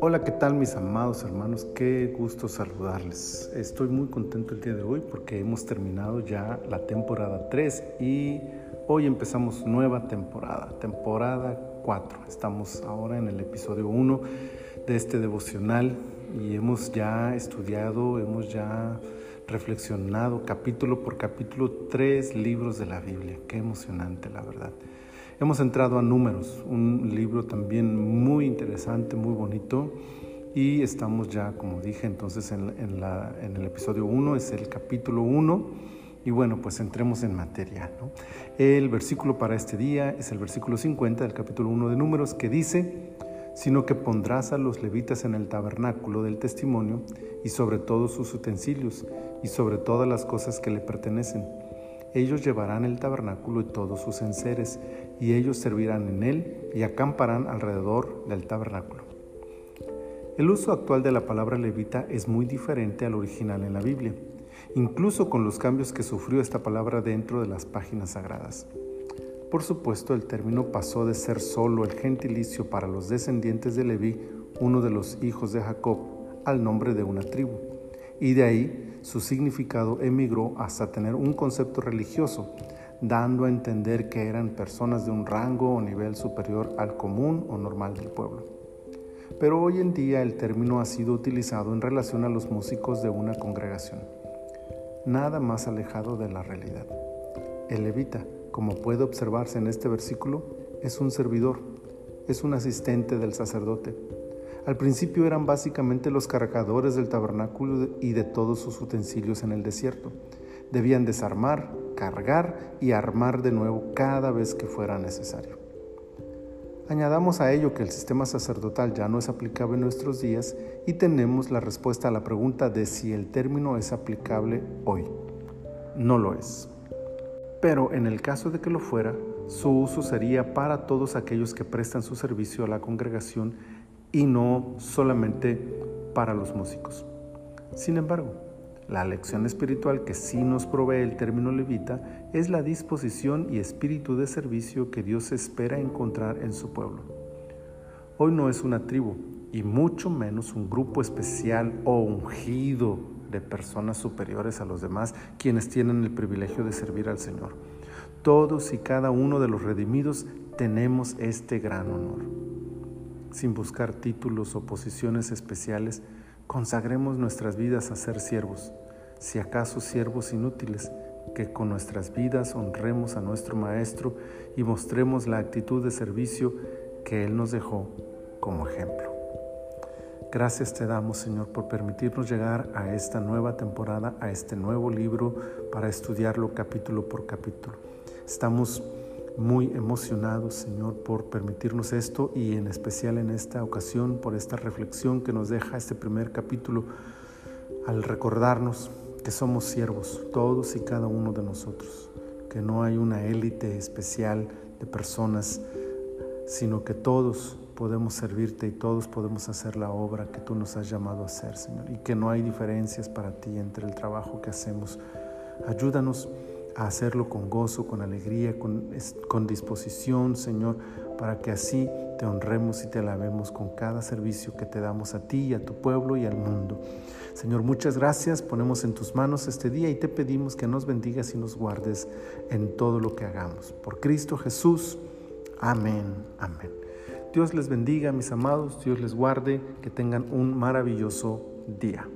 Hola, ¿qué tal mis amados hermanos? Qué gusto saludarles. Estoy muy contento el día de hoy porque hemos terminado ya la temporada 3 y hoy empezamos nueva temporada, temporada 4. Estamos ahora en el episodio 1 de este devocional y hemos ya estudiado, hemos ya reflexionado capítulo por capítulo tres libros de la Biblia. Qué emocionante, la verdad. Hemos entrado a Números, un libro también muy interesante, muy bonito. Y estamos ya, como dije, entonces en, el episodio 1, es el capítulo 1. Y bueno, pues entremos en materia. El versículo para este día es el versículo 50 del capítulo 1 de Números que dice, sino que pondrás a los levitas en el tabernáculo del testimonio y sobre todos sus utensilios y sobre todas las cosas que le pertenecen ellos llevarán el tabernáculo y todos sus enseres, y ellos servirán en él y acamparán alrededor del tabernáculo. El uso actual de la palabra levita es muy diferente al original en la Biblia, incluso con los cambios que sufrió esta palabra dentro de las páginas sagradas. Por supuesto, el término pasó de ser solo el gentilicio para los descendientes de Leví, uno de los hijos de Jacob, al nombre de una tribu, y de ahí su significado emigró hasta tener un concepto religioso, dando a entender que eran personas de un rango o nivel superior al común o normal del pueblo. Pero hoy en día el término ha sido utilizado en relación a los músicos de una congregación. Nada más alejado de la realidad. El levita, como puede observarse en este versículo, es un servidor, es un asistente del sacerdote al principio eran básicamente los cargadores del tabernáculo y de todos sus utensilios en el desierto. Debían desarmar, cargar y armar de nuevo cada vez que fuera necesario. Añadamos a ello que el sistema sacerdotal ya no es aplicable en nuestros días y tenemos la respuesta a la pregunta de si el término es aplicable hoy. No lo es. Pero en el caso de que lo fuera, su uso sería para todos aquellos que prestan su servicio a la congregación y no solamente para los músicos. Sin embargo, la lección espiritual que sí nos provee el término levita es la disposición y espíritu de servicio que Dios espera encontrar en su pueblo. Hoy no es una tribu y mucho menos un grupo especial o ungido de personas superiores a los demás quienes tienen el privilegio de servir al Señor. Todos y cada uno de los redimidos tenemos este gran honor sin buscar títulos o posiciones especiales, consagremos nuestras vidas a ser siervos, si acaso siervos inútiles, que con nuestras vidas honremos a nuestro Maestro y mostremos la actitud de servicio que Él nos dejó como ejemplo. Gracias te damos, Señor, por permitirnos llegar a esta nueva temporada, a este nuevo libro, para estudiarlo capítulo por capítulo. Estamos muy emocionados, Señor, por permitirnos esto y en especial en esta ocasión por esta reflexión que nos deja este primer capítulo al recordarnos que somos siervos, todos y cada uno de nosotros, que no hay una élite especial de personas, sino que todos podemos servirte y todos podemos hacer la obra que tú nos has llamado a hacer, Señor, y que no hay diferencias para ti entre el trabajo que hacemos. Ayúdanos a hacerlo con gozo, con alegría, con, disposición, Señor, para que así te honremos y te alabemos con cada servicio que te damos a ti y a tu pueblo y al mundo. Señor, muchas gracias. Ponemos en tus manos este día y te pedimos que nos bendigas y nos guardes en todo lo que hagamos. Por Cristo Jesús. Amén. Amén. Dios les bendiga, mis amados. Dios les guarde. Que tengan un maravilloso día.